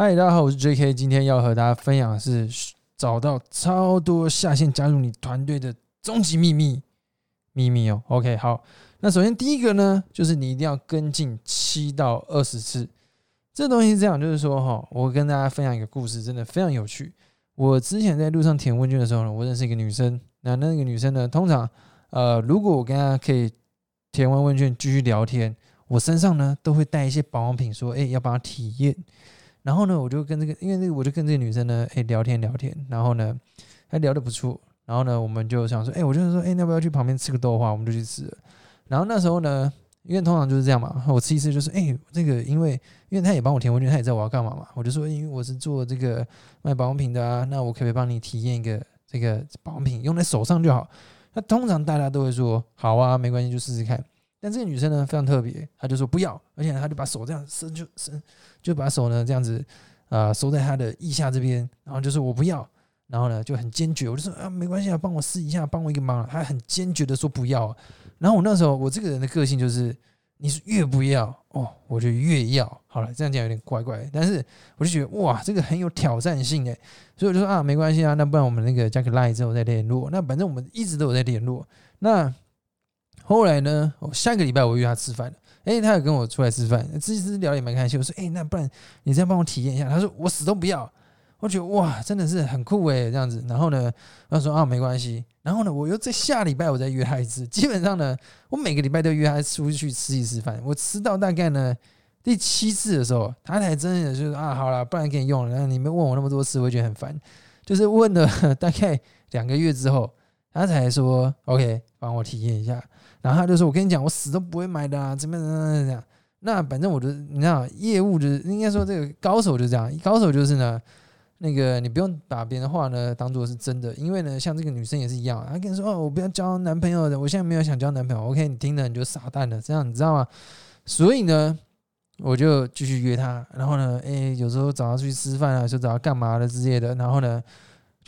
嗨，大家好，我是 J.K. 今天要和大家分享的是找到超多下线加入你团队的终极秘密秘密哦。OK，好，那首先第一个呢，就是你一定要跟进七到二十次。这东西是这样，就是说哈，我跟大家分享一个故事，真的非常有趣。我之前在路上填问卷的时候呢，我认识一个女生，那那个女生呢，通常呃，如果我跟她可以填完问卷继续聊天，我身上呢都会带一些保养品，说哎、要帮她体验。然后呢，我就跟这个，因为那个我就跟这个女生呢，哎，聊天聊天，然后呢，还聊得不错。然后呢，我们就想说，哎，我就说，哎，要不要去旁边吃个豆花？我们就去吃了。然后那时候呢，因为通常就是这样嘛，我吃一次就是，哎，这个因为因为他也帮我填问卷，他也知道我要干嘛嘛，我就说，因为我是做这个卖保养品的啊，那我可不可以帮你体验一个这个保养品，用在手上就好？那通常大家都会说，好啊，没关系，就试试看。但这个女生呢非常特别，她就说不要，而且她就把手这样伸就伸，就把手呢这样子啊、收在她的腋下这边，然后就说我不要，然后呢就很坚决，我就说啊没关系啊，帮我试一下，帮我一个忙，她很坚决的说不要，然后我那时候我这个人的个性就是，你是越不要哦，我就越要，好了，这样讲有点怪怪，但是我就觉得哇，这个很有挑战性诶，所以我就说啊没关系啊，那不然我们那个加个 line 之后再联络，那反正我们一直都有在联络，那。后来呢，我、下个礼拜我约他吃饭了，诶，他有跟我出来吃饭，这次聊也蛮开心。我说，诶，那不然你再帮我体验一下？他说我死都不要。我觉得哇，真的是很酷诶，这样子。然后呢，他说啊，没关系。然后呢，我又在下礼拜我再约他一次。基本上呢，我每个礼拜都约他出去吃一次饭。我吃到大概呢第七次的时候，他才真的就是啊，好了，不然给你用了。然后你们问我那么多次，我觉得很烦。就是问了大概两个月之后，他才说 OK，帮我体验一下。然后他就说：“我跟你讲，我死都不会买的啊，怎么怎么样怎么？那反正我就你知道，业务就是应该说这个高手就这样，高手就是呢，那个你不用把别人的话呢当做是真的，因为呢，像这个女生也是一样，她跟你说哦，我不要交男朋友的，我现在没有想交男朋友，OK，你听了你就傻蛋了，这样你知道吗？所以呢，我就继续约她，然后呢，诶，有时候找她出去吃饭啊，就找她干嘛的之类的，然后呢，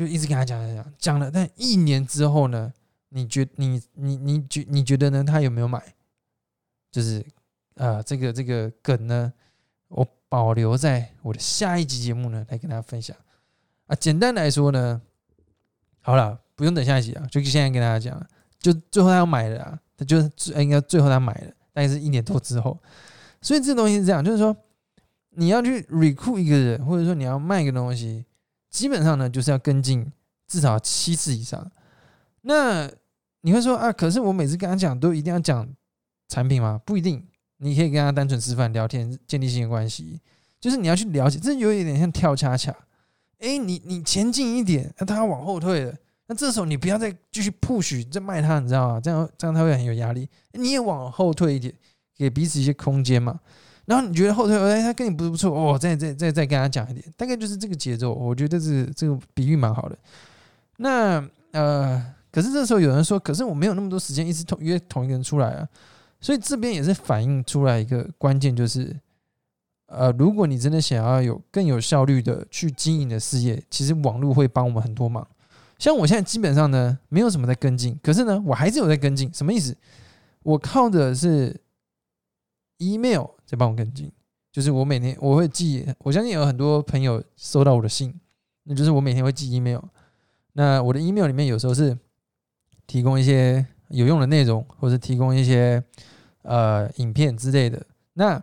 就一直跟他讲讲讲讲了，但一年之后呢？你觉你你你觉你觉得呢？他有没有买？就是呃，这个这个梗呢，我保留在我的下一集节目呢来跟大家分享啊。简单来说呢，好了，不用等下一集啊，就现在跟大家讲，就最后他要买的啊，他就是应该最后他买的，大概是一年多之后。所以这东西是这样，就是说你要去 recruit 一个人，或者说你要卖一个东西，基本上呢就是要跟进至少七次以上。那你会说啊？可是我每次跟他讲都一定要讲产品吗？不一定，你可以跟他单纯吃饭聊天，建立信任关系。就是你要去了解，这有一点像跳恰恰。哎，你你前进一点，那他往后退了，那这时候你不要再继续 push 再卖他，你知道吗？这样这样他会很有压力。你也往后退一点，给彼此一些空间嘛。然后你觉得后退，哎，他跟你不是不错哦，再再再再跟他讲一点，大概就是这个节奏。我觉得是这个比喻蛮好的。那呃。可是这时候有人说，可是我没有那么多时间一直同约同一个人出来啊，所以这边也是反映出来一个关键，就是呃，如果你真的想要有更有效率的去经营的事业，其实网络会帮我们很多忙。像我现在基本上呢，没有什么在跟进，可是呢，我还是有在跟进。什么意思？我靠的是 email 在帮我跟进，就是我每天我会寄，我相信有很多朋友收到我的信，那就是我每天会寄 email。那我的 email 里面有时候是。提供一些有用的内容，或者提供一些呃影片之类的。那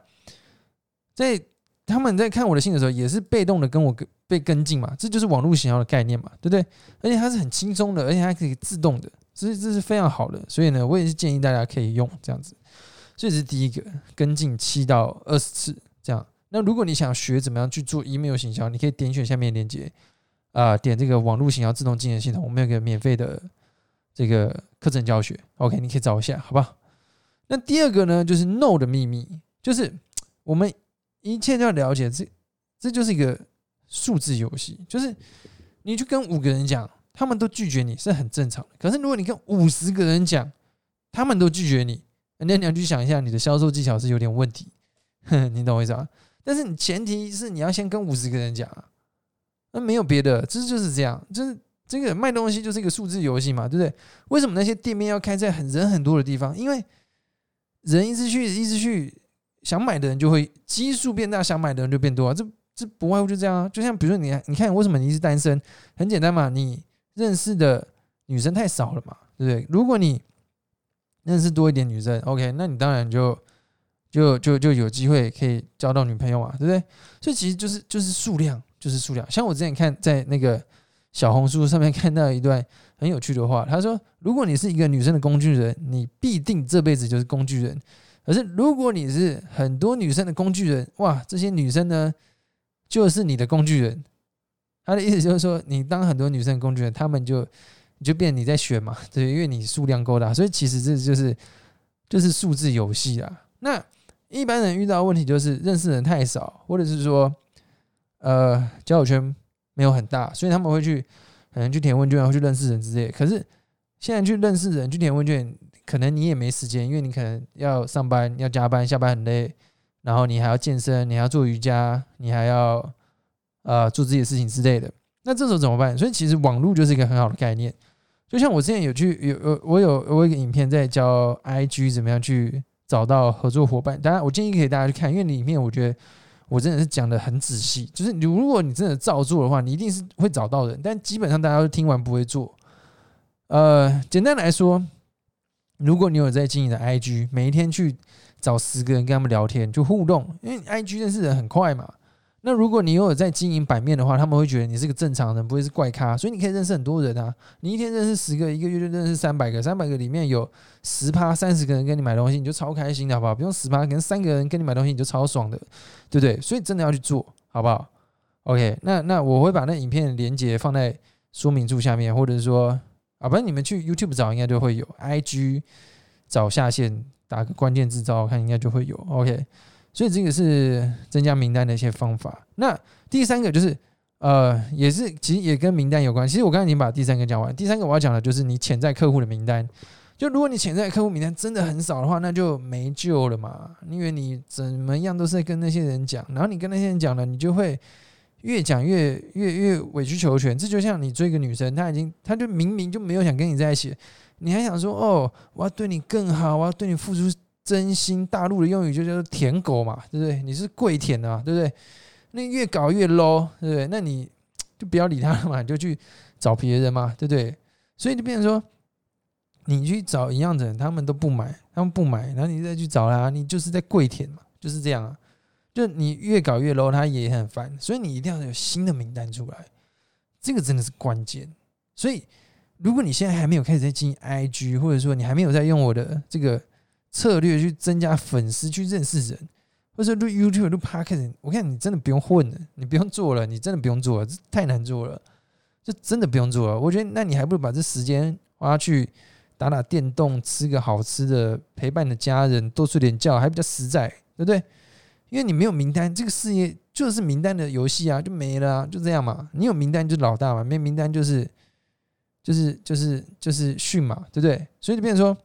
在他们在看我的信的时候，也是被动的跟我被跟进嘛，这就是网络营销的概念嘛，对不对？而且它是很轻松的，而且它可以自动的，这这是非常好的。所以呢，我也是建议大家可以用这样子。这是第一个，跟进七到二十次这样。那如果你想学怎么样去做 email 行销，你可以点选下面链接啊，点这个网络行销自动进阶系统，我们有个免费的。这个课程教学，OK，你可以找一下，好不好？那第二个呢，就是 No 的秘密，就是我们一切都要了解这这就是一个数字游戏，就是你去跟五个人讲，他们都拒绝你是很正常的。可是如果你跟五十个人讲，他们都拒绝你，那你要去想一下，你的销售技巧是有点问题，你懂我意思吧？但是你前提是你要先跟五十个人讲，那没有别的，这就是这样，就是这个卖东西就是一个数字游戏嘛，对不对？为什么那些店面要开在很人很多的地方？因为人一直去，一直去，想买的人就会基数变大，想买的人就变多啊。这这不外乎就这样啊。就像比如说你，你看为什么你是单身？很简单嘛，你认识的女生太少了嘛，对不对？如果你认识多一点女生，OK，那你当然就就就就有机会可以交到女朋友嘛，对不对？所以其实就是就是数量，就是数量。像我之前看在那个小红书上面看到一段很有趣的话，他说：如果你是一个女生的工具人，你必定这辈子就是工具人；可是如果你是很多女生的工具人，哇，这些女生呢就是你的工具人。他的意思就是说，你当很多女生的工具人，他们就。你就变你在选嘛，对，因为你数量够大，所以其实这就是就是数字游戏啊。那一般人遇到问题就是认识人太少，或者是说呃交友圈没有很大，所以他们会去可能去填问卷，会去认识人之类。可是现在去认识人去填问卷，可能你也没时间，因为你可能要上班要加班，下班很累，然后你还要健身，你还要做瑜伽，你还要呃做自己的事情之类的。那这时候怎么办？所以其实网络就是一个很好的概念。就像我之前有去有有我有我有一个影片在教 IG 怎么样去找到合作伙伴，当然我建议可以大家去看，因为里面我觉得我真的是讲的很仔细。就是你如果你真的照做的话，你一定是会找到人，但基本上大家都听完不会做。呃，简单来说，如果你有在经营的 IG，每一天去找十个人跟他们聊天，就互动，因为 IG 认识人很快嘛。那如果你有在经营版面的话，他们会觉得你是个正常人，不会是怪咖，所以你可以认识很多人啊。你一天认识十个，一个月就认识三百个，三百个里面有十趴三十个人跟你买东西，你就超开心的好不好？不用十趴，可能三个人跟你买东西，你就超爽的，对不对？所以真的要去做好不好？OK，那那我会把那影片连接放在说明处下面，或者是说啊，不然你们去 YouTube 找应该就会有，IG 找下线打个关键字找看应该就会有。OK。所以这个是增加名单的一些方法。那第三个就是，呃，也是其实也跟名单有关。其实我刚才已经把第三个讲完。第三个我要讲的就是你潜在客户的名单。就如果你潜在客户名单真的很少的话，那就没救了嘛。因为你怎么样都是在跟那些人讲，然后你跟那些人讲了，你就会越讲越越越委曲求全。这就像你追一个女生，她已经她就明明就没有想跟你在一起，你还想说哦，我要对你更好，我要对你付出。真心大陆的用语就叫做舔狗嘛，对不对？你是跪舔的嘛，对不对？那越搞越 low，对不对？那你就不要理他了嘛，你就去找别人嘛，对不对？所以就变成说，你去找一样的人，他们都不买，他们不买，然后你再去找他，你就是在跪舔嘛，就是这样啊。就你越搞越 low，他也很烦，所以你一定要有新的名单出来，这个真的是关键。所以如果你现在还没有开始在经营 IG，或者说你还没有在用我的这个。策略去增加粉丝，去认识人，或者录 YouTube、录 Podcast，我看你真的不用混了，你不用做了，你真的不用做了，这太难做了，这真的不用做了。我觉得，那你还不如把这时间花去打打电动，吃个好吃的，陪伴你的家人，多睡点觉，还比较实在，对不对？因为你没有名单，这个事业就是名单的游戏啊，就没了，就这样嘛。你有名单就是老大嘛，没名单就是就是就是就是训嘛，对不对？所以就变成说。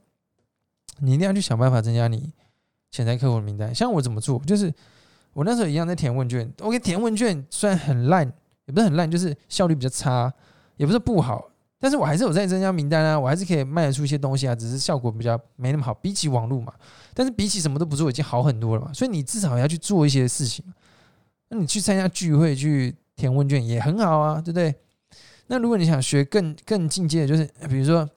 你一定要去想办法增加你潜在客户的名单。像我怎么做，就是我那时候一样在填问卷。OK，填问卷虽然很烂，也不是很烂，就是效率比较差，也不是不好，但是我还是有在增加名单啊，我还是可以卖得出一些东西啊，只是效果比较没那么好。比起网络嘛，但是比起什么都不做，已经好很多了嘛。所以你至少要去做一些事情。那你去参加聚会，去填问卷也很好啊，对不对？那如果你想学更更进阶的，就是比如说。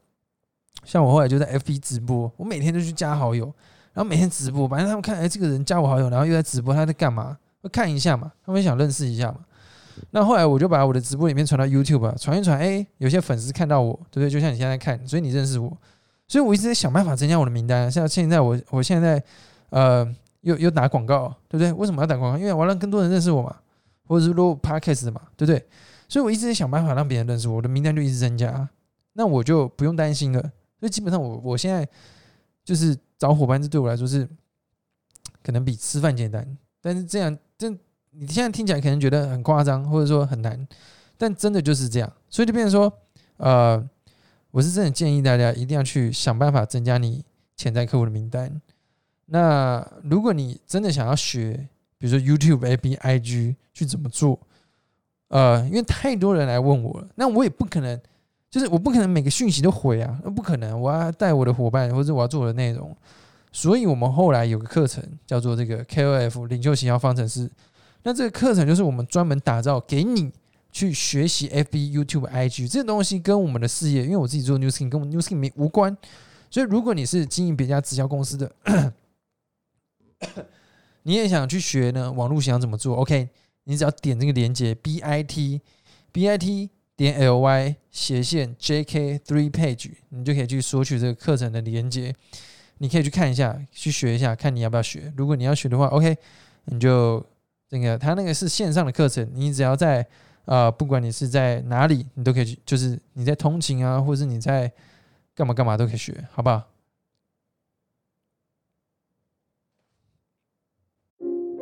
像我后来就在 FB 直播，我每天都去加好友，然后每天直播，反正他们看，哎，这个人加我好友，然后又在直播，他在干嘛？会看一下嘛，他们想认识一下嘛。那后来我就把我的直播里面传到 YouTube，传一传，哎，有些粉丝看到我，对不对？就像你现在看，所以你认识我，所以我一直在想办法增加我的名单。像现在我，我现在呃，又又打广告，对不对？为什么要打广告？因为我要让更多人认识我嘛，或者是录 Podcast 嘛，对不对？所以我一直在想办法让别人认识我，我的名单就一直增加，那我就不用担心了。所以基本上，我我现在就是找伙伴，这对我来说是可能比吃饭简单。但是这样，这你现在听起来可能觉得很夸张，或者说很难，但真的就是这样，所以就变成说，呃，我是真的建议大家一定要去想办法增加你潜在客户的名单。那如果你真的想要学，比如说 YouTube、A B I G 去怎么做，呃，因为太多人来问我了，那我也不可能，就是我不可能每个讯息都回啊，那不可能，我要带我的伙伴或者我要做我的内容，所以我们后来有个课程叫做这个 K O F 领袖行销方程式，那这个课程就是我们专门打造给你去学习 F B、YouTube、I G 这东西跟我们的事业，因为我自己做 New Skin 跟我们 New Skin 没无关，所以如果你是经营别家直销公司的。你也想去学呢？网络想怎么做？OK，你只要点这个链接 bit bit 点 ly 斜线 jk three page，你就可以去索取这个课程的连接。你可以去看一下，去学一下，看你要不要学。如果你要学的话，OK，你就那个，他那个是线上的课程，你只要在呃，不管你是在哪里，你都可以去，就是你在通勤啊，或者是你在干嘛干嘛都可以学，好不好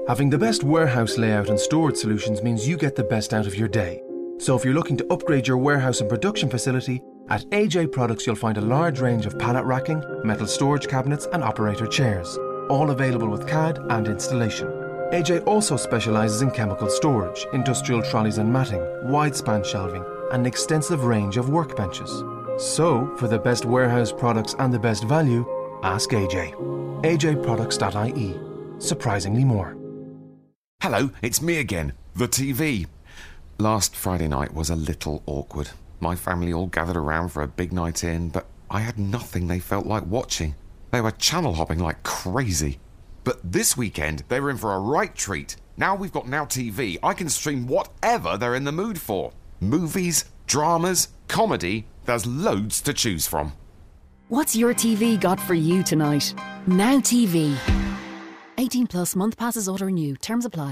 ？Having the best warehouse layout and storage solutions means you get the best out of your day. So if you're looking to upgrade your warehouse and production facility, at AJ Products you'll find a large range of pallet racking, metal storage cabinets and operator chairs, all available with CAD and installation. AJ also specialises in chemical storage, industrial trolleys and matting, wide span shelving, and an extensive range of workbenches. So, for the best warehouse products and the best value, ask AJ. AJProducts.ie. Surprisingly more. Hello, it's me again, the TV. Last Friday night was a little awkward. My family all gathered around for a big night in, but I had nothing they felt like watching. They were channel hopping like crazy. But this weekend, they were in for a right treat. Now we've got Now TV, I can stream whatever they're in the mood for movies, dramas, comedy, there's loads to choose from. What's your TV got for you tonight? Now TV. 18 plus month passes auto renew. Terms apply.